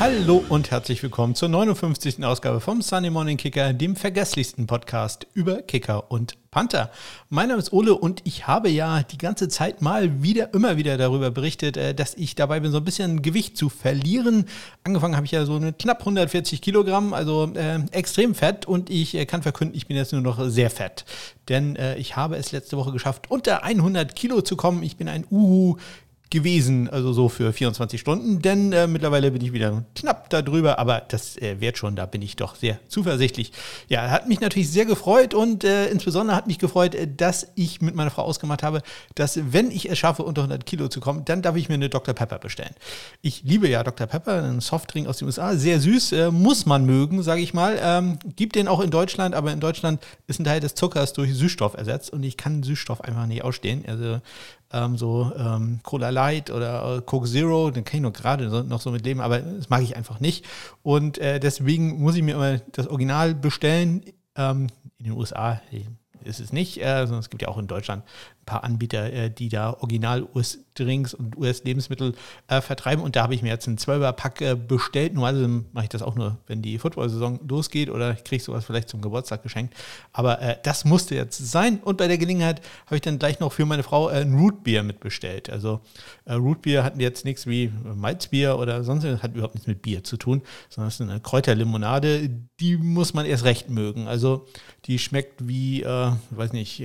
Hallo und herzlich willkommen zur 59. Ausgabe vom Sunday Morning Kicker, dem vergesslichsten Podcast über Kicker und Panther. Mein Name ist Ole und ich habe ja die ganze Zeit mal wieder, immer wieder darüber berichtet, äh, dass ich dabei bin, so ein bisschen Gewicht zu verlieren. Angefangen habe ich ja so mit knapp 140 Kilogramm, also äh, extrem fett und ich äh, kann verkünden, ich bin jetzt nur noch sehr fett. Denn äh, ich habe es letzte Woche geschafft, unter 100 Kilo zu kommen. Ich bin ein Uhu gewesen, also so für 24 Stunden, denn äh, mittlerweile bin ich wieder knapp darüber, aber das äh, wird schon, da bin ich doch sehr zuversichtlich. Ja, hat mich natürlich sehr gefreut und äh, insbesondere hat mich gefreut, äh, dass ich mit meiner Frau ausgemacht habe, dass wenn ich es schaffe, unter 100 Kilo zu kommen, dann darf ich mir eine Dr. Pepper bestellen. Ich liebe ja Dr. Pepper, einen Softdrink aus den USA, sehr süß, äh, muss man mögen, sage ich mal. Ähm, gibt den auch in Deutschland, aber in Deutschland ist ein Teil des Zuckers durch Süßstoff ersetzt und ich kann Süßstoff einfach nicht ausstehen. Also ähm, so ähm, Cola Light oder äh, Coke Zero, den kann ich nur gerade noch so mit leben, aber das mag ich einfach nicht. Und äh, deswegen muss ich mir immer das Original bestellen. Ähm, in den USA ist es nicht, äh, sondern es gibt ja auch in Deutschland ein paar Anbieter, äh, die da original US-Drinks und US-Lebensmittel äh, vertreiben. Und da habe ich mir jetzt einen 12er-Pack äh, bestellt. Normalerweise mache ich das auch nur, wenn die Football-Saison losgeht oder ich kriege sowas vielleicht zum Geburtstag geschenkt. Aber äh, das musste jetzt sein. Und bei der Gelegenheit habe ich dann gleich noch für meine Frau äh, ein Rootbier mitbestellt. Also Rootbier hatten jetzt nichts wie Malzbier oder sonst, hat überhaupt nichts mit Bier zu tun, sondern es ist eine Kräuterlimonade. Die muss man erst recht mögen. Also die schmeckt wie, äh, weiß nicht,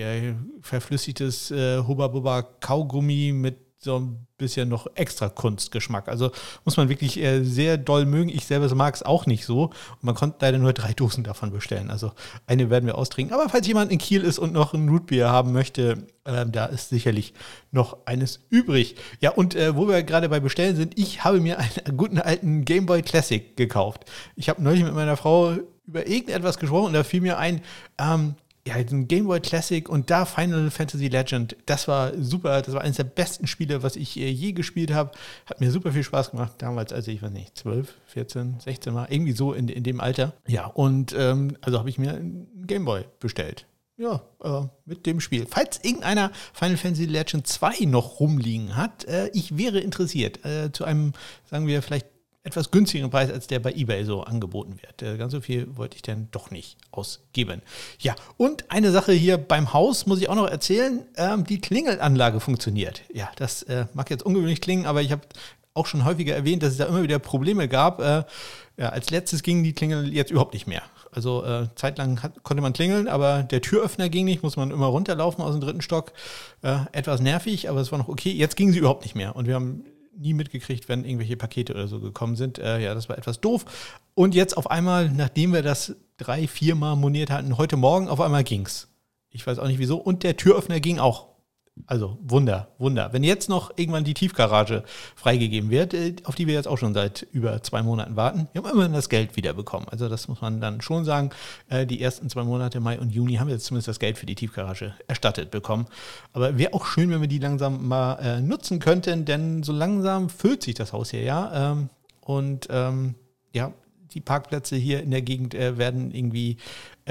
verflüssigtes äh, Hubba Kaugummi mit so ein bisschen noch extra Kunstgeschmack. Also muss man wirklich äh, sehr doll mögen. Ich selber mag es auch nicht so. Und man konnte leider nur drei Dosen davon bestellen. Also eine werden wir austrinken. Aber falls jemand in Kiel ist und noch ein Rootbier haben möchte, äh, da ist sicherlich noch eines übrig. Ja, und äh, wo wir gerade bei Bestellen sind, ich habe mir einen guten alten Game Boy Classic gekauft. Ich habe neulich mit meiner Frau über irgendetwas gesprochen und da fiel mir ein, ähm, ja, ein Game Boy Classic und da Final Fantasy Legend, das war super, das war eines der besten Spiele, was ich äh, je gespielt habe. Hat mir super viel Spaß gemacht, damals, als ich, weiß nicht, 12, 14, 16 war, irgendwie so in, in dem Alter. Ja, und ähm, also habe ich mir ein Game Boy bestellt. Ja, äh, mit dem Spiel. Falls irgendeiner Final Fantasy Legend 2 noch rumliegen hat, äh, ich wäre interessiert. Äh, zu einem, sagen wir, vielleicht etwas günstigeren Preis, als der bei eBay so angeboten wird. Äh, ganz so viel wollte ich dann doch nicht ausgeben. Ja, und eine Sache hier beim Haus muss ich auch noch erzählen. Ähm, die Klingelanlage funktioniert. Ja, das äh, mag jetzt ungewöhnlich klingen, aber ich habe auch schon häufiger erwähnt, dass es da immer wieder Probleme gab. Äh, ja, als letztes gingen die Klingel jetzt überhaupt nicht mehr. Also äh, zeitlang hat, konnte man klingeln, aber der Türöffner ging nicht, muss man immer runterlaufen aus dem dritten Stock. Äh, etwas nervig, aber es war noch okay. Jetzt ging sie überhaupt nicht mehr. Und wir haben nie mitgekriegt, wenn irgendwelche Pakete oder so gekommen sind. Äh, ja, das war etwas doof. Und jetzt auf einmal, nachdem wir das drei, viermal moniert hatten, heute Morgen auf einmal ging's. Ich weiß auch nicht wieso. Und der Türöffner ging auch. Also Wunder, Wunder. Wenn jetzt noch irgendwann die Tiefgarage freigegeben wird, äh, auf die wir jetzt auch schon seit über zwei Monaten warten, wir haben immerhin das Geld wiederbekommen. Also das muss man dann schon sagen. Äh, die ersten zwei Monate, Mai und Juni, haben wir jetzt zumindest das Geld für die Tiefgarage erstattet bekommen. Aber wäre auch schön, wenn wir die langsam mal äh, nutzen könnten, denn so langsam füllt sich das Haus hier ja. Ähm, und ähm, ja, die Parkplätze hier in der Gegend werden irgendwie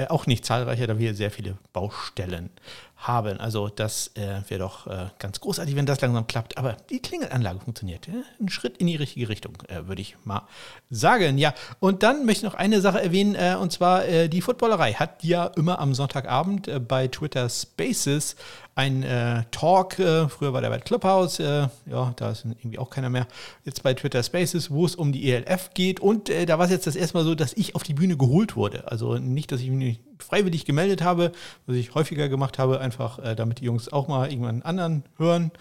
auch nicht zahlreicher, da wir sehr viele Baustellen haben. Also das äh, wäre doch äh, ganz großartig, wenn das langsam klappt. Aber die Klingelanlage funktioniert. Ja? Ein Schritt in die richtige Richtung, äh, würde ich mal sagen. Ja, und dann möchte ich noch eine Sache erwähnen, äh, und zwar äh, die Footballerei hat ja immer am Sonntagabend äh, bei Twitter Spaces ein äh, Talk, äh, früher war der bei Clubhouse, äh, ja, da ist irgendwie auch keiner mehr, jetzt bei Twitter Spaces, wo es um die ELF geht und äh, da war es jetzt das erste Mal so, dass ich auf die Bühne geholt wurde. Also nicht, dass ich mich freiwillig gemeldet habe, was ich häufiger gemacht habe, einfach äh, damit die Jungs auch mal irgendwann anderen hören.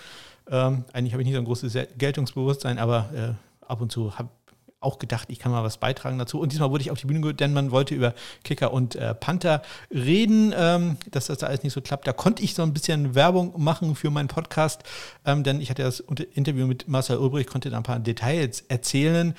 Ähm, eigentlich habe ich nicht so ein großes Geltungsbewusstsein, aber äh, ab und zu habe auch gedacht, ich kann mal was beitragen dazu. Und diesmal wurde ich auf die Bühne geholt, denn man wollte über Kicker und äh, Panther reden, ähm, dass das da alles nicht so klappt. Da konnte ich so ein bisschen Werbung machen für meinen Podcast, ähm, denn ich hatte das Interview mit Marcel Ulbrich, konnte da ein paar Details erzählen.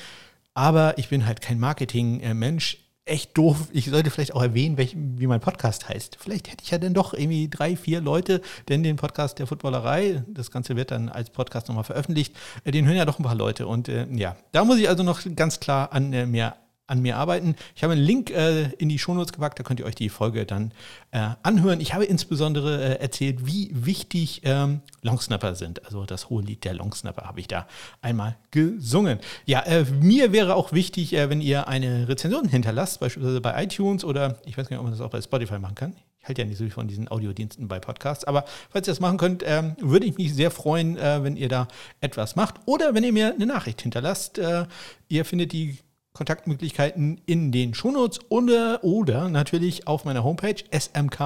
Aber ich bin halt kein Marketing-Mensch echt doof. Ich sollte vielleicht auch erwähnen, welch, wie mein Podcast heißt. Vielleicht hätte ich ja dann doch irgendwie drei, vier Leute, denn den Podcast der Footballerei, das Ganze wird dann als Podcast nochmal veröffentlicht, äh, den hören ja doch ein paar Leute. Und äh, ja, da muss ich also noch ganz klar an äh, mir an mir arbeiten. Ich habe einen Link äh, in die Shownotes gepackt, da könnt ihr euch die Folge dann äh, anhören. Ich habe insbesondere äh, erzählt, wie wichtig ähm, Longsnapper sind. Also das hohe Lied der Longsnapper habe ich da einmal gesungen. Ja, äh, mir wäre auch wichtig, äh, wenn ihr eine Rezension hinterlasst, beispielsweise bei iTunes oder ich weiß gar nicht, ob man das auch bei Spotify machen kann. Ich halte ja nicht so viel von diesen Audiodiensten bei Podcasts, aber falls ihr das machen könnt, ähm, würde ich mich sehr freuen, äh, wenn ihr da etwas macht oder wenn ihr mir eine Nachricht hinterlasst. Ihr findet die Kontaktmöglichkeiten in den Shownotes oder, oder natürlich auf meiner Homepage smk-blog.de.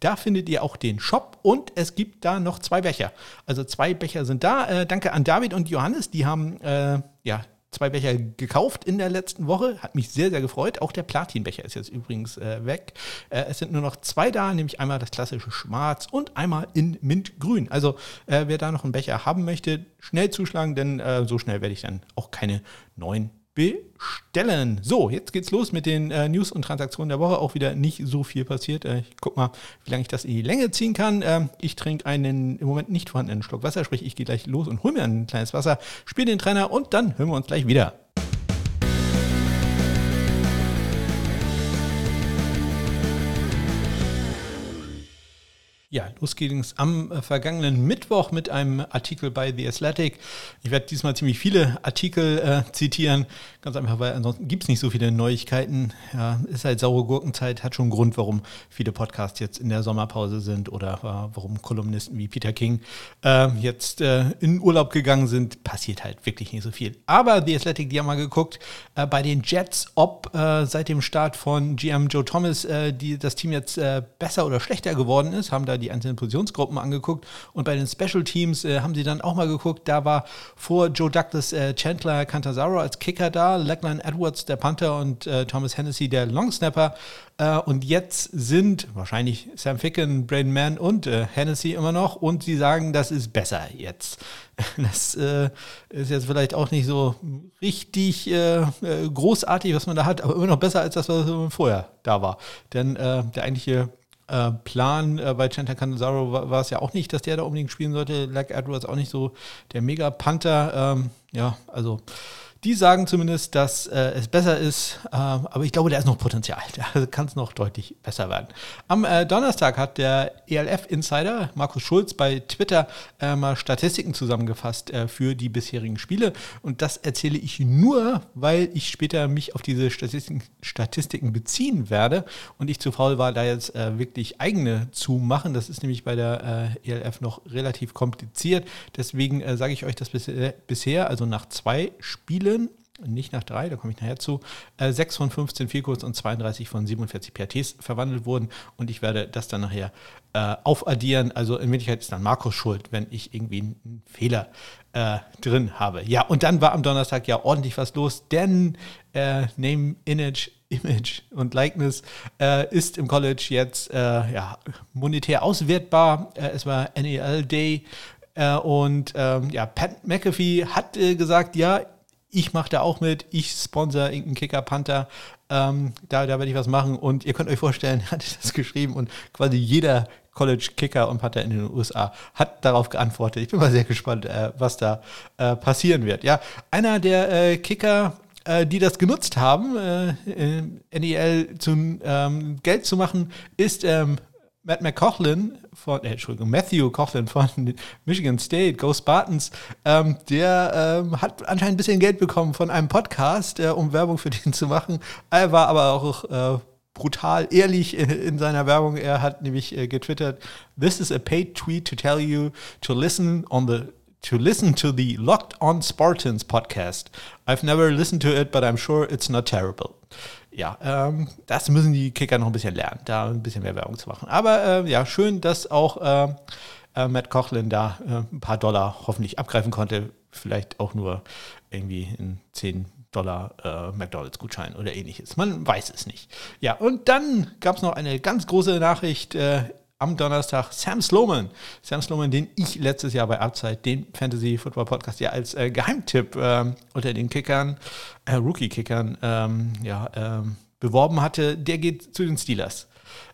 Da findet ihr auch den Shop und es gibt da noch zwei Becher. Also zwei Becher sind da. Äh, danke an David und Johannes, die haben äh, ja zwei Becher gekauft in der letzten Woche. Hat mich sehr, sehr gefreut. Auch der Platinbecher ist jetzt übrigens äh, weg. Äh, es sind nur noch zwei da, nämlich einmal das klassische Schwarz und einmal in Mintgrün. Also äh, wer da noch einen Becher haben möchte, schnell zuschlagen, denn äh, so schnell werde ich dann auch keine neuen bestellen. So, jetzt geht's los mit den äh, News und Transaktionen der Woche. Auch wieder nicht so viel passiert. Äh, ich guck mal, wie lange ich das in die Länge ziehen kann. Äh, ich trinke einen im Moment nicht vorhandenen Schluck Wasser, sprich, ich gehe gleich los und hole mir ein kleines Wasser, spiele den Trainer und dann hören wir uns gleich wieder. Ja, los ging es am äh, vergangenen Mittwoch mit einem Artikel bei The Athletic. Ich werde diesmal ziemlich viele Artikel äh, zitieren, ganz einfach, weil ansonsten gibt es nicht so viele Neuigkeiten. Ja, ist halt saure Gurkenzeit, hat schon einen Grund, warum viele Podcasts jetzt in der Sommerpause sind oder äh, warum Kolumnisten wie Peter King äh, jetzt äh, in Urlaub gegangen sind. Passiert halt wirklich nicht so viel. Aber The Athletic, die haben mal geguckt, bei den Jets, ob seit dem Start von GM Joe Thomas die, das Team jetzt besser oder schlechter geworden ist, haben da die die einzelnen Positionsgruppen angeguckt und bei den Special Teams äh, haben sie dann auch mal geguckt, da war vor Joe Douglas äh, Chandler Cantasaro als Kicker da, Lachlan Edwards der Panther und äh, Thomas Hennessy der Longsnapper äh, und jetzt sind wahrscheinlich Sam Ficken, Braden Mann und äh, Hennessy immer noch und sie sagen, das ist besser jetzt. Das äh, ist jetzt vielleicht auch nicht so richtig großartig, was man da hat, aber immer noch besser als das, was vorher da war. Denn der eigentliche äh, Plan äh, bei Chanta Canzaro war, es ja auch nicht, dass der da unbedingt spielen sollte. Like Edwards auch nicht so der Mega-Panther. Ähm, ja, also die sagen zumindest, dass äh, es besser ist, äh, aber ich glaube, da ist noch Potenzial. Da kann es noch deutlich besser werden. Am äh, Donnerstag hat der ELF-Insider Markus Schulz bei Twitter äh, mal Statistiken zusammengefasst äh, für die bisherigen Spiele. Und das erzähle ich nur, weil ich später mich auf diese Statistiken, Statistiken beziehen werde und ich zu faul war, da jetzt äh, wirklich eigene zu machen. Das ist nämlich bei der ELF noch relativ kompliziert. Deswegen sage ich euch das bisher, also nach zwei Spielen nicht nach drei, da komme ich nachher zu, äh, 6 von 15 Vielkurs und 32 von 47 PRTs verwandelt wurden und ich werde das dann nachher äh, aufaddieren. Also in Wirklichkeit ist dann Markus schuld, wenn ich irgendwie einen Fehler äh, drin habe. Ja, und dann war am Donnerstag ja ordentlich was los, denn äh, Name, Image, Image und Likeness äh, ist im College jetzt äh, ja, monetär auswertbar. es war NEL Day und ähm, ja, Pat McAfee hat gesagt, ja, ich mache da auch mit, ich sponsor irgendeinen Kicker Panther, ähm, da, da werde ich was machen und ihr könnt euch vorstellen, er hat das geschrieben und quasi jeder College Kicker und Panther in den USA hat darauf geantwortet. Ich bin mal sehr gespannt, äh, was da äh, passieren wird. Ja, einer der äh, Kicker, äh, die das genutzt haben, äh, NEL zum ähm, Geld zu machen, ist ähm, Matt McCaughlin von, äh, Entschuldigung, Matthew Coughlin von Michigan State, Go Spartans, ähm, der ähm, hat anscheinend ein bisschen Geld bekommen von einem Podcast, äh, um Werbung für den zu machen. Er war aber auch äh, brutal ehrlich in, in, seiner Werbung. Er hat nämlich äh, getwittert, This is a paid tweet to tell you to listen on the to listen to the Locked On Spartans podcast. I've never listened to it, but I'm sure it's not terrible ja, ähm, das müssen die Kicker noch ein bisschen lernen, da ein bisschen mehr Werbung zu machen. Aber äh, ja, schön, dass auch äh, äh, Matt Cochlin da äh, ein paar Dollar hoffentlich abgreifen konnte. Vielleicht auch nur irgendwie in 10 Dollar äh, McDonalds-Gutschein oder ähnliches. Man weiß es nicht. Ja, und dann gab es noch eine ganz große Nachricht äh, am Donnerstag Sam Sloman. Sam Sloman, den ich letztes Jahr bei Upside, den Fantasy Football Podcast, ja als äh, Geheimtipp äh, unter den Kickern, äh, Rookie-Kickern, ähm, ja, ähm, beworben hatte, der geht zu den Steelers.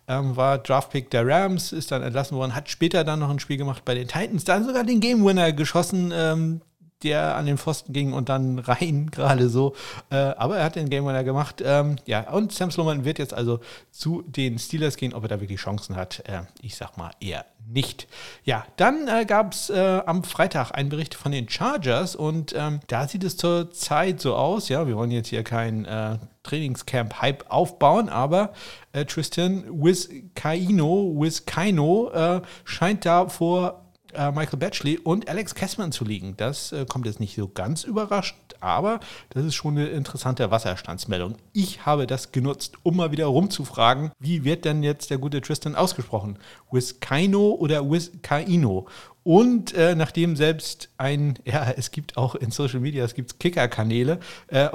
Ähm, war Draftpick der Rams, ist dann entlassen worden, hat später dann noch ein Spiel gemacht bei den Titans, dann sogar den Game Winner geschossen. Der an den Pfosten ging und dann rein gerade so. Äh, aber er hat den Game Winner gemacht. Ähm, ja, und Sam Sloman wird jetzt also zu den Steelers gehen. Ob er da wirklich Chancen hat, äh, ich sag mal eher nicht. Ja, dann äh, gab es äh, am Freitag einen Bericht von den Chargers und ähm, da sieht es zur Zeit so aus. Ja, wir wollen jetzt hier kein äh, Trainingscamp-Hype aufbauen, aber äh, Tristan Wiskaino, Wiskaino scheint da vor äh, Michael Batchley und Alex Kessman zu liegen. Das äh, kommt jetzt nicht so ganz überraschend, aber das ist schon eine interessante Wasserstandsmeldung. Ich habe das genutzt, um mal wieder rumzufragen, wie wird denn jetzt der gute Tristan ausgesprochen? Wiskaino oder Wiskaino? Und äh, nachdem selbst ein, ja, es gibt auch in Social Media, es gibt Kicker-Kanäle, äh,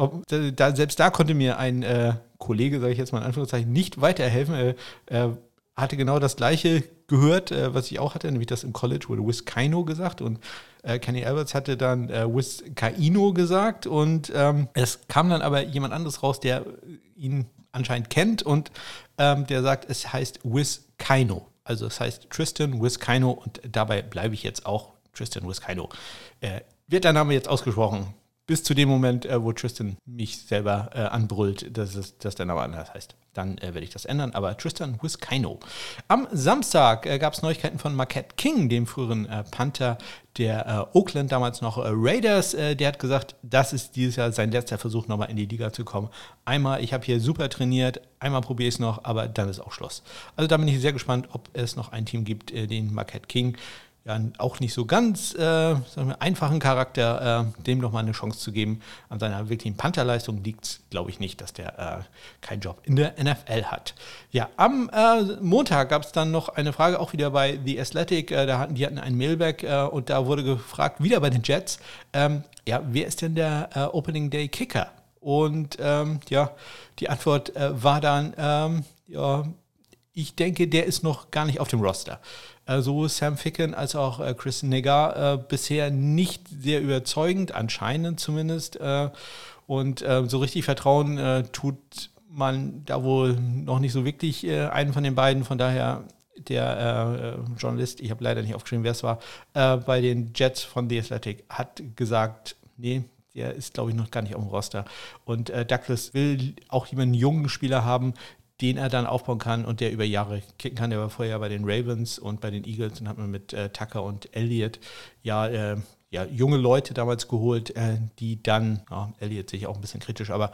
da, selbst da konnte mir ein äh, Kollege, sage ich jetzt mal in Anführungszeichen, nicht weiterhelfen. Hatte genau das gleiche gehört, äh, was ich auch hatte, nämlich das im College wurde Wiskaino gesagt und äh, Kenny Alberts hatte dann äh, Wiskaino gesagt und ähm, es kam dann aber jemand anderes raus, der ihn anscheinend kennt und ähm, der sagt, es heißt Wiskaino. Also es heißt Tristan Wiskaino und dabei bleibe ich jetzt auch Tristan Wiskaino. Äh, wird der Name jetzt ausgesprochen? Bis zu dem Moment, äh, wo Tristan mich selber äh, anbrüllt, dass, es, dass der Name anders heißt. Dann äh, werde ich das ändern. Aber Tristan Wiskaino. Am Samstag äh, gab es Neuigkeiten von Marquette King, dem früheren äh, Panther der äh, Oakland, damals noch Raiders. der hat gesagt, das ist dieses Jahr sein letzter Versuch, nochmal in die Liga zu kommen. Einmal, ich habe hier super trainiert, einmal probiere ich es noch, aber dann ist auch Schluss. Also da bin ich sehr gespannt, ob es noch ein Team gibt, den Marquette King ja auch nicht so ganz äh, wir, einfachen Charakter, äh, dem nochmal eine Chance zu geben. An seiner wirklichen Pantherleistung liegt es, glaube ich, nicht, dass der äh, keinen Job in der NFL hat. Ja, am äh, Montag gab es dann noch eine Frage, auch wieder bei The Athletic. Äh, da hatten, die hatten ein Mailback äh, und da wurde gefragt, wieder bei den Jets, ähm, ja, wer ist denn der Opening Day Kicker? Und ähm, ja, die Antwort war dann, ähm, ja, ich denke, der ist noch gar nicht auf dem Roster äh, sowohl Sam Ficken als auch äh, Chris Negar äh, bisher nicht sehr überzeugend, anscheinend zumindest. Äh, und äh, so richtig Vertrauen tut man da wohl noch nicht so wirklich einen von den beiden. Von daher der Journalist, ich habe leider nicht aufgeschrieben, wer es war, bei den Jets von The Athletic hat gesagt, nee, der ist, glaube ich, noch gar nicht auf dem Roster. Und äh, Douglas will auch jemanden jungen Spieler haben, den er dann aufbauen kann und der über Jahre kicken kann. Der war vorher bei den Ravens und bei den Eagles und hat man mit äh, Tucker und Elliott ja, äh, ja junge Leute damals geholt, äh, die dann, ja, Elliott sehe ich auch ein bisschen kritisch, aber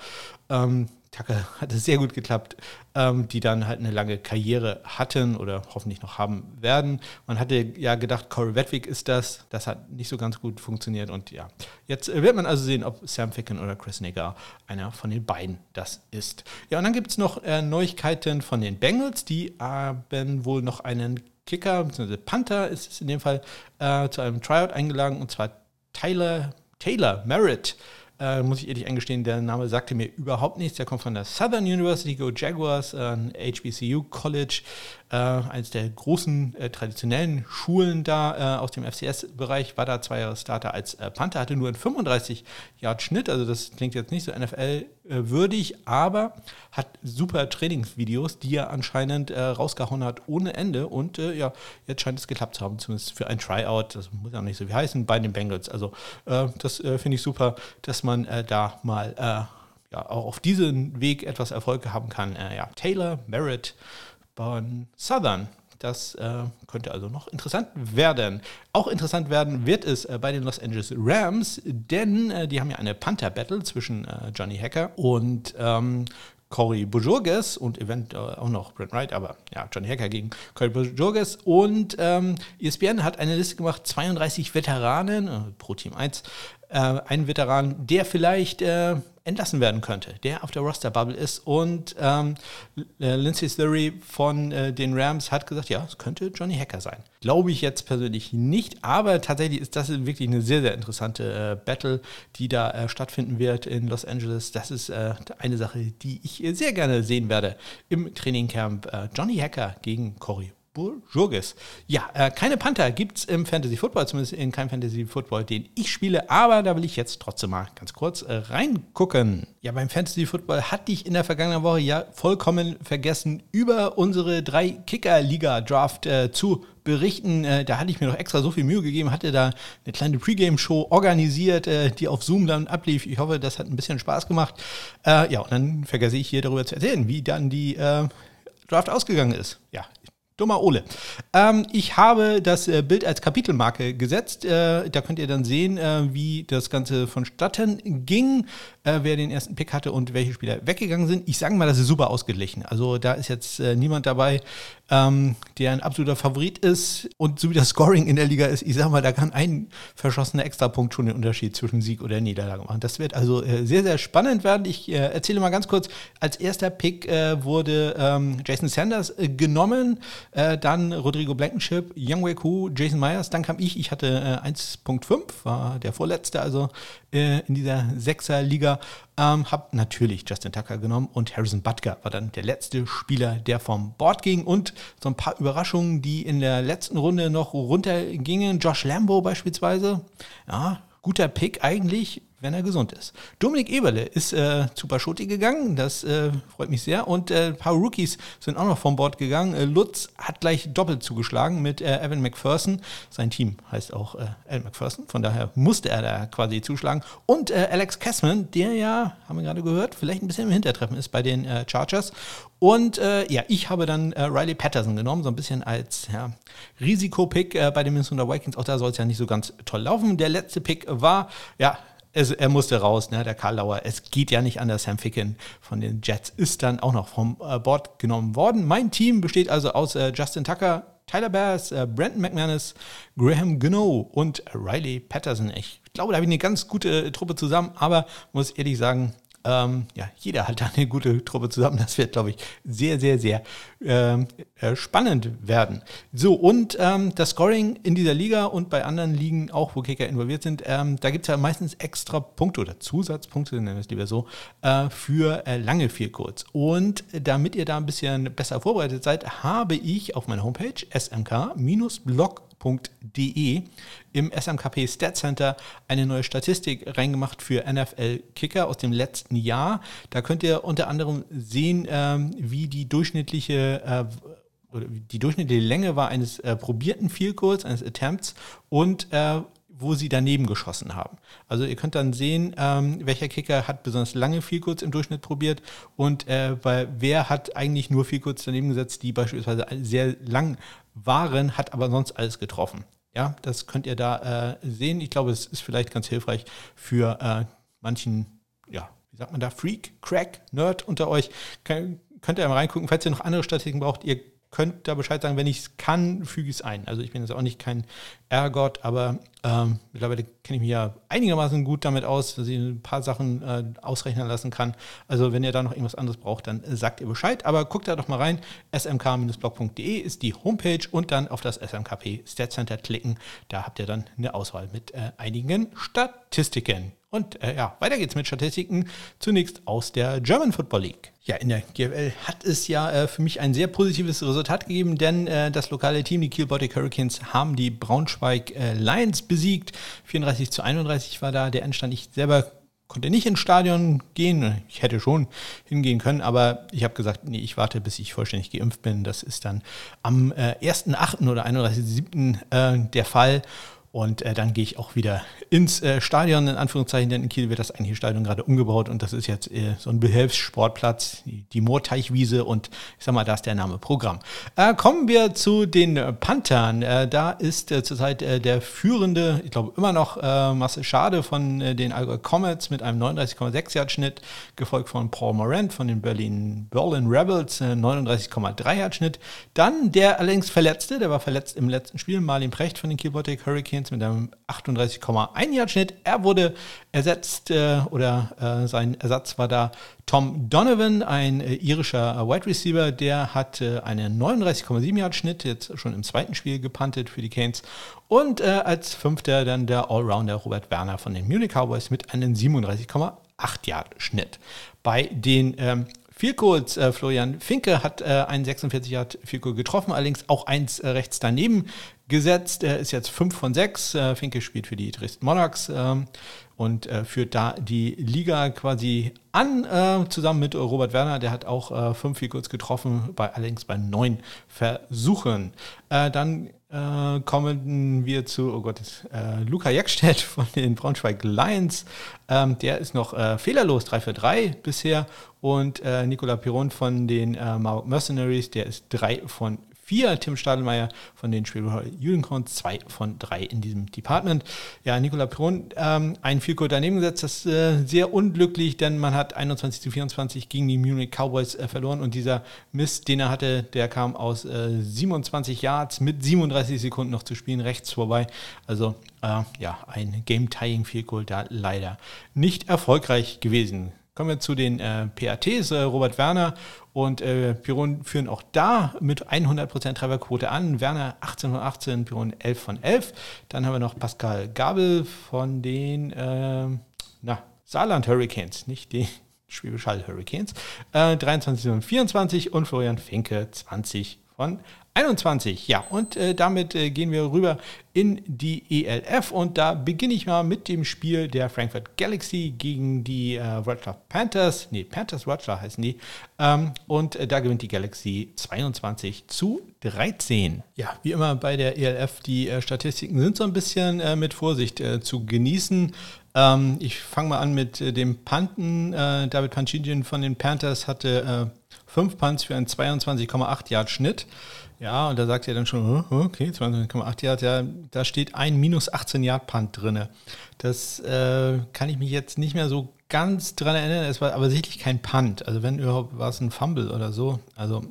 ähm, Tucker hat es sehr gut geklappt, ähm, die dann halt eine lange Karriere hatten oder hoffentlich noch haben werden. Man hatte ja gedacht, Corey Wedwick ist das. Das hat nicht so ganz gut funktioniert. Und ja, jetzt wird man also sehen, ob Sam Ficken oder Chris Negar einer von den beiden das ist. Ja, und dann gibt es noch äh, Neuigkeiten von den Bengals. Die haben wohl noch einen Kicker, bzw. Panther ist es in dem Fall, äh, zu einem Tryout eingeladen. Und zwar Tyler, Taylor Merritt äh, muss ich ehrlich eingestehen, der Name sagte mir überhaupt nichts. Der kommt von der Southern University Go Jaguars, ein HBCU College äh, eines der großen äh, traditionellen Schulen da äh, aus dem FCS-Bereich, war da zwei Jahre Starter als äh, Panther, hatte nur einen 35 Yard Schnitt, also das klingt jetzt nicht so NFL-würdig, aber hat super Trainingsvideos, die er anscheinend äh, rausgehauen hat ohne Ende und äh, ja, jetzt scheint es geklappt zu haben, zumindest für ein Tryout, das muss ja nicht so wie heißen, bei den Bengals. Also das finde ich super, dass man da mal ja, auch auf diesem Weg etwas Erfolg haben kann. ja, Taylor Merritt von Southern. Das äh, könnte also noch interessant werden. Auch interessant werden wird es äh, bei den Los Angeles Rams, denn äh, die haben ja eine Panther-Battle zwischen äh, Johnny Hacker und ähm, Corey Bujurges und eventuell auch noch Brent Wright, aber ja, Johnny Hacker gegen Corey Bujurges. Und ähm, ESPN hat eine Liste gemacht, 32 Veteranen, äh, pro Team 1, äh, einen Veteran, der vielleicht äh, entlassen werden könnte, der auf der Roster-Bubble ist. Und ähm, äh, Lindsay Slurry von äh, den Rams hat gesagt, ja, es könnte Johnny Hacker sein. Glaube ich jetzt persönlich nicht, aber tatsächlich ist das wirklich eine sehr, sehr interessante äh, Battle, die da äh, stattfinden wird in Los Angeles. Das ist äh, eine Sache, die ich sehr gerne sehen werde im Trainingcamp. Äh, Johnny Hacker gegen Cory Burjurgis. Ja, äh, keine Panther gibt es im Fantasy Football, zumindest in keinem Fantasy Football, den ich spiele, aber da will ich jetzt trotzdem mal ganz kurz äh, reingucken. Ja, beim Fantasy Football hatte ich in der vergangenen Woche ja vollkommen vergessen, über unsere drei Kicker-Liga-Draft äh, zu berichten. Äh, da hatte ich mir noch extra so viel Mühe gegeben, hatte da eine kleine Pre-Game-Show organisiert, äh, die auf Zoom dann ablief. Ich hoffe, das hat ein bisschen Spaß gemacht. Äh, ja, und dann vergesse ich hier darüber zu erzählen, wie dann die Draft ausgegangen ist. Ja, Dummer Ole. Ähm, ich habe das äh, Bild als Kapitelmarke gesetzt. Äh, da könnt ihr dann sehen, äh, wie das Ganze vonstatten ging, äh, wer den ersten Pick hatte und welche Spieler weggegangen sind. Ich sage mal, das ist super ausgeglichen. Also da ist jetzt äh, niemand dabei, ähm, der ein absoluter Favorit ist. Und so wie das Scoring in der Liga ist, ich sage mal, da kann ein verschossener Extrapunkt schon den Unterschied zwischen Sieg oder Niederlage machen. Das wird also äh, sehr, sehr spannend werden. Ich erzähle mal ganz kurz, als erster Pick wurde ähm, Jason Sanders genommen. Äh, dann Rodrigo Blankenship, Young Wei Ku, Jason Myers. Dann kam ich. Ich hatte äh, 1.5, war der vorletzte, also äh, in dieser Sechser-Liga. Ähm, hab natürlich Justin Tucker genommen und Harrison Butker war dann der letzte Spieler, der vom Board ging. Und so ein paar Überraschungen, die in der letzten Runde noch runtergingen. Josh Lambo beispielsweise. Ja, guter Pick eigentlich wenn er gesund ist. Dominik Eberle ist äh, zu Paschotti gegangen, das äh, freut mich sehr. Und äh, ein paar Rookies sind auch noch vom Bord gegangen. Äh, Lutz hat gleich doppelt zugeschlagen mit äh, Evan McPherson. Sein Team heißt auch äh, Evan McPherson, von daher musste er da quasi zuschlagen. Und äh, Alex Kessman, der ja, haben wir gerade gehört, vielleicht ein bisschen im Hintertreffen ist bei den Chargers. Und ja, ich habe dann Riley Patterson genommen, so ein bisschen als ja, Risikopick bei den Minnesota Vikings. Auch da soll es ja nicht so ganz toll laufen. Der letzte Pick war, ja, es, er musste raus, ne, der Karl Lauer. Es geht ja nicht anders. Sam Ficken von den Jets ist dann auch noch vom äh, Board genommen worden. Mein Team besteht also aus äh, Justin Tucker, Tyler Bass, äh, Brandon McManus, Graham Gino und Riley Patterson. Ich glaube, da habe ich eine ganz gute Truppe zusammen, aber muss ehrlich sagen, ähm, ja, jeder hat da eine gute Truppe zusammen. Das wird, glaube ich, sehr, sehr, sehr ähm, äh, spannend werden. So, und ähm, das Scoring in dieser Liga und bei anderen Ligen auch, wo Kicker involviert sind, ähm, da gibt es ja meistens extra Punkte oder Zusatzpunkte, nennen wir es lieber so, äh, für äh, lange Vielkurz. Und damit ihr da ein bisschen besser vorbereitet seid, habe ich auf meiner Homepage smk-blog NFL.de im SMKP Stat Center eine neue Statistik reingemacht für NFL Kicker aus dem letzten Jahr. Da könnt ihr unter anderem sehen, ähm, wie die durchschnittliche äh, die durchschnittliche Länge war eines äh, probierten Field Goals, eines Attempts und äh, wo sie daneben geschossen haben. Also ihr könnt dann sehen, ähm, welcher Kicker hat besonders lange Field Goals im Durchschnitt probiert und äh, bei wer hat eigentlich nur Field Goals daneben gesetzt, die beispielsweise sehr lang waren, hat aber sonst alles getroffen. Ja, das könnt ihr da äh, sehen. Ich glaube, es ist vielleicht ganz hilfreich für äh, manchen, ja, wie sagt man da, Freak, Crack, Nerd unter euch. Kann, könnt ihr mal reingucken, falls ihr noch andere Statistiken braucht. Ihr könnt da Bescheid sagen, wenn ich es kann, füge ich es ein. Also ich bin jetzt auch nicht kein Ergott, aber ähm, mittlerweile kenne ich mich ja einigermaßen gut damit aus, dass ich ein paar Sachen äh, ausrechnen lassen kann. Also wenn ihr da noch irgendwas anderes braucht, dann äh, sagt ihr Bescheid. Aber guckt da doch mal rein. smk-blog.de ist die Homepage und dann auf das SMKP Stat Center klicken. Da habt ihr dann eine Auswahl mit äh, einigen Statistiken. Und äh, ja, weiter geht's mit Statistiken. Zunächst aus der German Football League. Ja, in der GFL hat es ja äh, für mich ein sehr positives Resultat gegeben, denn äh, das lokale Team, die Kiel Baltic Hurricanes, haben die Braunschweig äh, Lions besiegt. 34 zu 31 war da der Endstand. Ich selber konnte nicht ins Stadion gehen. Ich hätte schon hingehen können, aber ich habe gesagt, nee, ich warte, bis ich vollständig geimpft bin. Das ist dann am äh, 1.8. oder 31.7. Äh, der Fall. Und äh, dann gehe ich auch wieder ins äh, Stadion, in Anführungszeichen, denn in Kiel wird das eigentliche Stadion gerade umgebaut und das ist jetzt äh, so ein Behelfssportplatz, die, Moorteichwiese und ich sag mal, da ist der Name Programm. Äh, kommen wir zu den Panthern. Äh, da ist äh, zurzeit der führende, ich glaube immer noch Marcel Schade von den Allgäu Comets mit einem 39,6 Yard Schnitt, gefolgt von Paul Morant von den Berlin, Berlin Rebels, 39,3 Yard Schnitt. Dann der allerdings Verletzte, der war verletzt im letzten Spiel, Marlin Precht von den Kiel Baltic Hurricanes Hopkins mit einem 38,1 Yard Schnitt. Er wurde ersetzt äh, oder äh, sein Ersatz war da Tom Donovan, ein äh, irischer Wide Receiver. Der hat einen 39,7 Yard Schnitt, jetzt schon im zweiten Spiel gepantet für die Canes. Und äh, als Fünfter dann der Allrounder Robert Werner von den Munich Cowboys mit einem 37,8 Yard Schnitt. Bei den ähm, Field Goals, äh, Florian Finke hat äh, einen 46 Yard Field getroffen, allerdings auch eins äh, rechts daneben gesetzt. Er ist jetzt 5 von 6. Äh, Finke spielt für die Dresden Monarchs. Ähm, und äh, führt da die Liga quasi an, äh, zusammen mit Robert Werner. Der hat auch äh, fünf kurz getroffen, bei, allerdings bei neun Versuchen. Äh, dann äh, kommen wir zu, oh Gott, äh, Luca Jackstedt von den Braunschweig Lions. Ähm, der ist noch fehlerlos, 3 für 3 bisher. Und Nicola Piron von den Mercenaries, der ist 3 von 4. Tim Stadelmeier von den Schwäbisch Unicorns, 2 von 3 in diesem Department. Ja, Nicola Piron, ähm, ein Vielkurs daneben gesetzt, das ist äh, sehr unglücklich, denn man hat 21 zu 24 gegen die Munich Cowboys äh, verloren und dieser Mist, den er hatte, der kam aus äh, 27 Yards mit 37 Sekunden noch zu spielen, rechts vorbei. Also äh, ja, ein Game-Tying Vielkurs da leider nicht erfolgreich gewesen. Kommen wir zu den äh, PATs. Äh, Robert Werner und äh, Piron führen auch da mit 100% Trefferquote an. Werner 18 von 18, Piron 11 von 11. Dann haben wir noch Pascal Gabel von den äh, na, Saarland Hurricanes, nicht die Schwäbisch Hall Hurricanes. Äh, 23 von 24 und Florian Finke 20 von 21. Ja, und äh, damit äh, gehen wir rüber in die ELF und da beginne ich mal mit dem Spiel der Frankfurt Galaxy gegen die äh, Wroclaw Panthers. Nee, Panthers Wroclaw heißen die. Ähm, und äh, da gewinnt die Galaxy 22 zu 13. Ja, wie immer bei der ELF, die äh, Statistiken sind so ein bisschen äh, mit Vorsicht äh, zu genießen. Ähm, ich fange mal an mit dem Panten. David Panchidjian von den Panthers hatte fünf Punts für einen 22,8 Yard Schnitt. Ja, und da sagt er dann schon, okay, 22,8 Yard, ja, da steht ein minus 18 Yard Punt drin. Das äh, kann ich mich jetzt nicht mehr so ganz dran erinnern. Es war aber sicherlich kein Punt. Also wenn überhaupt war es ein Fumble oder so. Also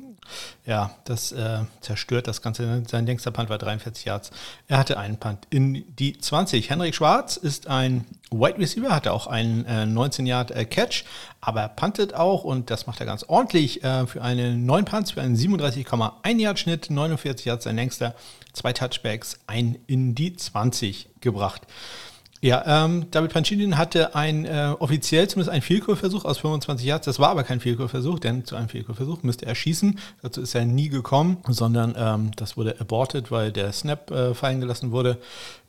ja, das äh, zerstört das Ganze. Sein längster Punt war 43 Yards. Er hatte einen Punt in die 20. Henrik Schwarz ist ein Wide Receiver, hatte auch einen äh, 19 Yard äh, Catch, aber er puntet auch und das macht er ganz ordentlich äh, für einen 9 Punts, für einen 37,1 Yard Schnitt, 49 Yards sein längster, zwei Touchbacks, ein in die 20 gebracht. Ja, ähm, David Pancinin hatte ein äh, offiziell zumindest einen Vielkurversuch aus 25 Yards. Das war aber kein Vielkurversuch, denn zu einem Vielkurversuch müsste er schießen. Dazu ist er nie gekommen, sondern ähm, das wurde aborted, weil der Snap äh, fallen gelassen wurde.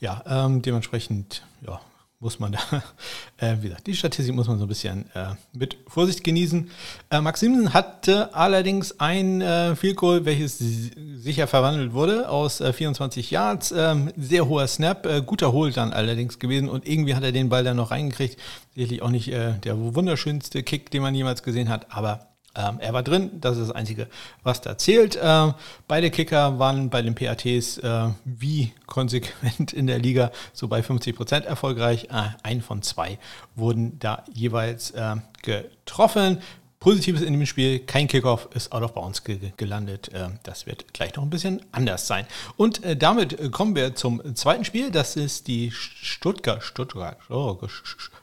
Ja, ähm, dementsprechend ja, muss man da, äh, wie gesagt, die Statistik muss man so ein bisschen äh, mit Vorsicht genießen. Äh, Max Simpson hatte allerdings ein äh, Field Goal, welches sicher verwandelt wurde aus äh, 24 Yards. Ähm, sehr hoher Snap, äh, guter Hol dann allerdings gewesen und irgendwie hat er den Ball dann noch reingekriegt. Sicherlich auch nicht äh, der wunderschönste Kick, den man jemals gesehen hat, aber ähm, er war drin, das ist das Einzige, was da zählt. Äh, beide Kicker waren bei den PATs äh, wie konsequent in der Liga so bei 50 Prozent erfolgreich. Äh, ein von zwei wurden da jeweils äh, getroffen. Positives in dem Spiel, kein Kickoff ist out of bounds ge gelandet. Äh, das wird gleich noch ein bisschen anders sein. Und äh, damit kommen wir zum zweiten Spiel. Das ist die Stuttgart, Stuttgart, oh,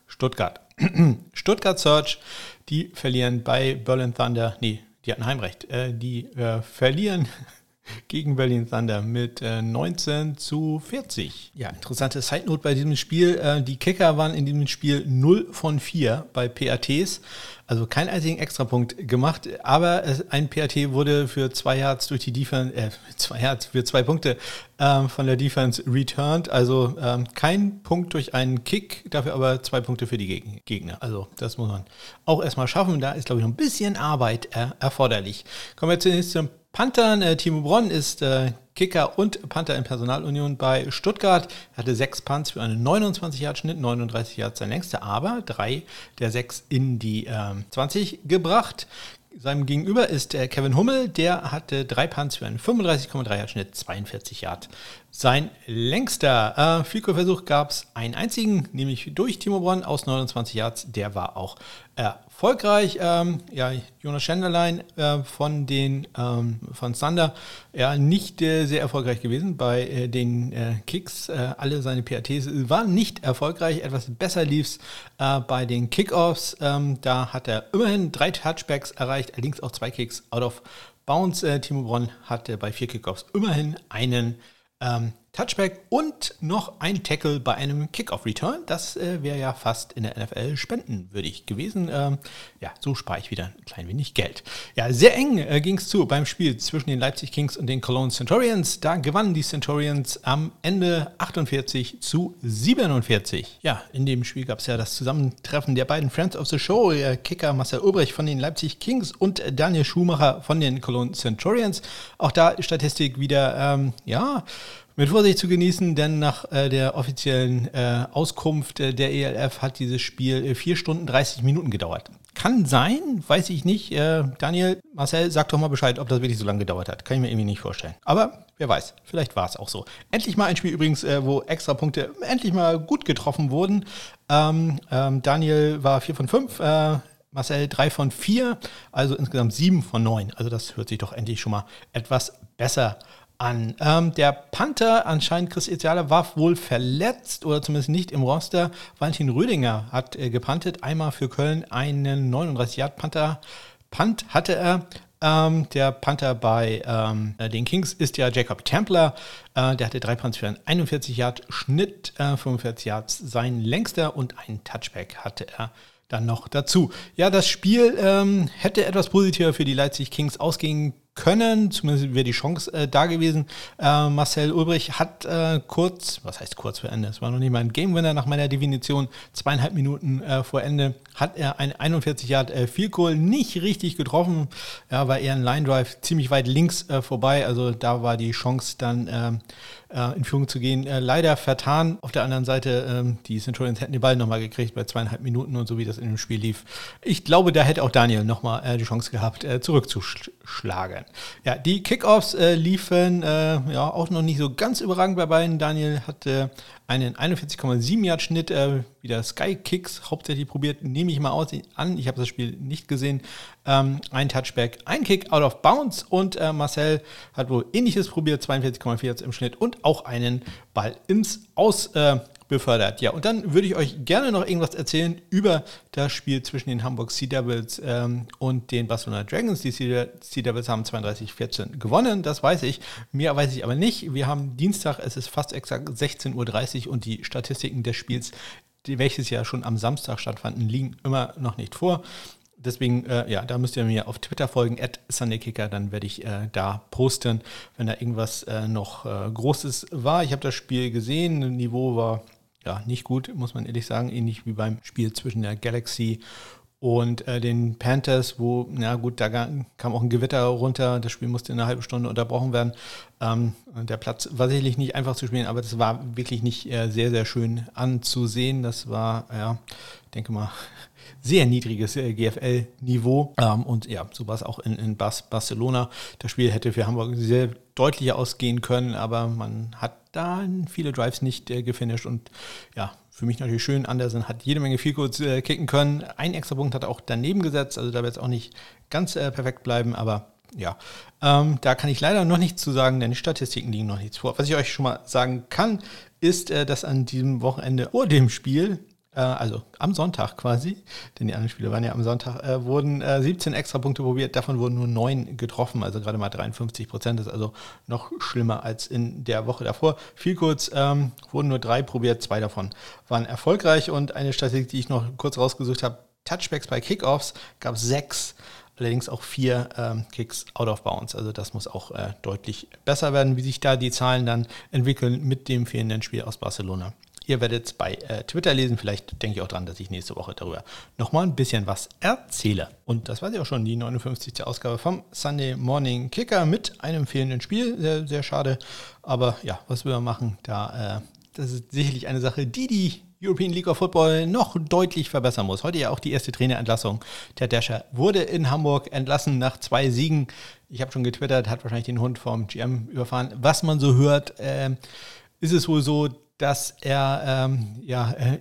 Stuttgart, Stuttgart Search die verlieren bei Berlin Thunder. Nee, die hatten Heimrecht. Äh, die äh, verlieren gegen Berlin Thunder mit äh, 19 zu 40. Ja, interessante Side Note bei diesem Spiel. Äh, die Kicker waren in diesem Spiel 0 von 4 bei PATs. Also keinen einzigen Extrapunkt gemacht, aber ein PAT wurde für zwei Yards durch die Defense, äh, zwei Yards für zwei Punkte ähm, von der Defense returned. Also ähm, kein Punkt durch einen Kick, dafür aber zwei Punkte für die Gegner. Also das muss man auch erstmal schaffen. Da ist, glaube ich, noch ein bisschen Arbeit äh, erforderlich. Kommen wir zunächst zum Panthern. Äh, Timo Bronn ist äh, Kicker und Panther in Personalunion bei Stuttgart. Er hatte sechs Punts für einen 29-Yard-Schnitt, 39 Yards sein längster, aber drei der sechs in die ähm, 20 gebracht. Seinem Gegenüber ist äh, Kevin Hummel, der hatte drei Punts für einen 35,3 Yard Schnitt, 42 Yard. Sein längster äh, Vielkurversuch gab es einen einzigen, nämlich durch Timo Bronn aus 29 Yards. Der war auch erfolgreich. Ähm, ja, Jonas Schenderlein äh, von den ähm, von Sander, ja, nicht äh, sehr erfolgreich gewesen bei äh, den äh, Kicks. Äh, alle seine PATs waren nicht erfolgreich. Etwas besser lief es äh, bei den Kickoffs. Ähm, da hat er immerhin drei Touchbacks erreicht, allerdings auch zwei Kicks out of bounds. Timo Bronn hatte bei vier Kickoffs immerhin einen ähm, Touchback und noch ein Tackle bei einem Kickoff-Return. Das äh, wäre ja fast in der NFL spendenwürdig gewesen. Ähm, ja, so spare ich wieder ein klein wenig Geld. Ja, sehr eng äh, ging es zu beim Spiel zwischen den Leipzig Kings und den Cologne Centurions. Da gewannen die Centurions am Ende 48 zu 47. Ja, in dem Spiel gab es ja das Zusammentreffen der beiden Friends of the Show, der Kicker Marcel Ulbrich von den Leipzig Kings und Daniel Schumacher von den Cologne Centurions. Auch da Statistik wieder, ähm, ja, mit Vorsicht zu genießen, denn nach äh, der offiziellen äh, Auskunft äh, der ELF hat dieses Spiel äh, 4 Stunden 30 Minuten gedauert. Kann sein, weiß ich nicht. Äh, Daniel, Marcel, sag doch mal Bescheid, ob das wirklich so lange gedauert hat. Kann ich mir irgendwie nicht vorstellen. Aber wer weiß, vielleicht war es auch so. Endlich mal ein Spiel übrigens, äh, wo extra Punkte endlich mal gut getroffen wurden. Ähm, ähm, Daniel war 4 von 5. Äh, Marcel 3 von 4, also insgesamt 7 von 9. Also das hört sich doch endlich schon mal etwas besser an. Ähm, der Panther, anscheinend Chris Etzialer, war wohl verletzt oder zumindest nicht im Roster. Valentin Rödinger hat äh, gepantet, einmal für Köln einen 39 Yard Panther. Punt hatte er. Ähm, der Panther bei ähm, äh, den Kings ist ja Jacob Templer. Äh, der hatte drei Punts für einen 41 Yard Schnitt, äh, 45 Yards sein längster und ein Touchback hatte er dann noch dazu. Ja, das Spiel ähm, hätte etwas positiver für die Leipzig Kings ausgehen können, zumindest wäre die Chance äh, da gewesen. Äh, Marcel Ulbrich hat äh, kurz, was heißt kurz vor Ende, es war noch nicht mal ein Game Winner nach meiner Definition, zweieinhalb Minuten äh, vor Ende hat er ein 41 Yard äh, Field Goal nicht richtig getroffen, ja, war eher ein Line Drive ziemlich weit links äh, vorbei, also da war die Chance dann äh, in Führung zu gehen. Leider vertan. Auf der anderen Seite, ähm, die Centurions hätten den Ball nochmal gekriegt bei zweieinhalb Minuten und so wie das in dem Spiel lief. Ich glaube, da hätte auch Daniel nochmal äh, die Chance gehabt, zurückzuschlagen. Ja, die Kickoffs äh, liefen äh, ja auch noch nicht so ganz überragend bei beiden. Daniel hatte einen 41,7 Yard Schnitt, äh, wieder Sky Kicks hauptsächlich probiert, nehme ich mal aus, an. Ich habe das Spiel nicht gesehen. Ähm, ein Touchback, ein Kick out of bounds und äh, Marcel hat wohl ähnliches probiert, 42,4 im Schnitt und auch einen Ball ins Aus. Befördert. Ja, und dann würde ich euch gerne noch irgendwas erzählen über das Spiel zwischen den Hamburg Sea Devils ähm, und den Barcelona Dragons. Die sea Devils haben 32-14 gewonnen, das weiß ich. Mehr weiß ich aber nicht. Wir haben Dienstag, es ist fast exakt 16.30 Uhr und die Statistiken des Spiels, die, welches ja schon am Samstag stattfanden, liegen immer noch nicht vor deswegen, äh, ja, da müsst ihr mir auf Twitter folgen, at SundayKicker, dann werde ich äh, da posten, wenn da irgendwas äh, noch äh, Großes war. Ich habe das Spiel gesehen, Niveau war ja, nicht gut, muss man ehrlich sagen. Ähnlich wie beim Spiel zwischen der Galaxy und äh, den Panthers, wo, na gut, da kam auch ein Gewitter runter. Das Spiel musste in einer halben Stunde unterbrochen werden. Ähm, der Platz war sicherlich nicht einfach zu spielen, aber das war wirklich nicht äh, sehr, sehr schön anzusehen. Das war, ja, ich denke mal, sehr niedriges äh, GFL-Niveau. Ähm, und ja, so war es auch in, in Bas Barcelona. Das Spiel hätte für Hamburg sehr deutlicher ausgehen können, aber man hat da viele Drives nicht äh, gefinisht und ja, für mich natürlich schön. Andersen hat jede Menge viel kurz äh, kicken können. Ein extra Punkt hat er auch daneben gesetzt, also da wird es auch nicht ganz äh, perfekt bleiben, aber ja, ähm, da kann ich leider noch nichts zu sagen, denn die Statistiken liegen noch nichts vor. Was ich euch schon mal sagen kann, ist, äh, dass an diesem Wochenende vor dem Spiel also am Sonntag quasi, denn die anderen Spiele waren ja am Sonntag, äh, wurden äh, 17 extra Punkte probiert, davon wurden nur 9 getroffen, also gerade mal 53 Prozent, das ist also noch schlimmer als in der Woche davor. Viel kurz, ähm, wurden nur drei probiert, zwei davon waren erfolgreich und eine Statistik, die ich noch kurz rausgesucht habe, Touchbacks bei Kickoffs gab es sechs, allerdings auch vier ähm, Kicks out of bounds. Also das muss auch äh, deutlich besser werden, wie sich da die Zahlen dann entwickeln mit dem fehlenden Spiel aus Barcelona. Ihr werdet es bei äh, Twitter lesen. Vielleicht denke ich auch dran, dass ich nächste Woche darüber nochmal ein bisschen was erzähle. Und das war ja auch schon, die 59. Ausgabe vom Sunday Morning Kicker mit einem fehlenden Spiel. Sehr, sehr schade. Aber ja, was wir machen, da, äh, das ist sicherlich eine Sache, die die European League of Football noch deutlich verbessern muss. Heute ja auch die erste Trainerentlassung. Der Dasher wurde in Hamburg entlassen nach zwei Siegen. Ich habe schon getwittert, hat wahrscheinlich den Hund vom GM überfahren. Was man so hört, äh, ist es wohl so, dass er ähm, ja äh,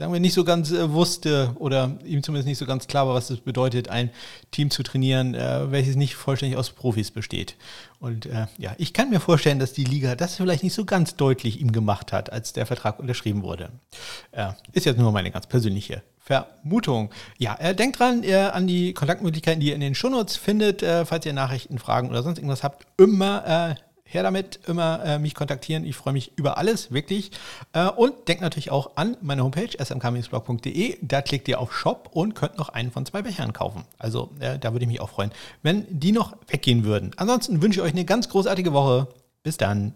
sagen wir nicht so ganz äh, wusste oder ihm zumindest nicht so ganz klar war, was es bedeutet, ein Team zu trainieren, äh, welches nicht vollständig aus Profis besteht. Und äh, ja, ich kann mir vorstellen, dass die Liga das vielleicht nicht so ganz deutlich ihm gemacht hat, als der Vertrag unterschrieben wurde. Ist jetzt nur meine ganz persönliche Vermutung. Ja, äh, denkt dran äh, an die Kontaktmöglichkeiten, die ihr in den Shownotes findet, äh, falls ihr Nachrichten, Fragen oder sonst irgendwas habt. Immer äh, her damit, immer äh, mich kontaktieren. Ich freue mich über alles, wirklich. Äh, und denkt natürlich auch an meine Homepage smkmingsblog.de. Da klickt ihr auf Shop und könnt noch einen von zwei Bechern kaufen. Also äh, da würde ich mich auch freuen, wenn die noch weggehen würden. Ansonsten wünsche ich euch eine ganz großartige Woche. Bis dann.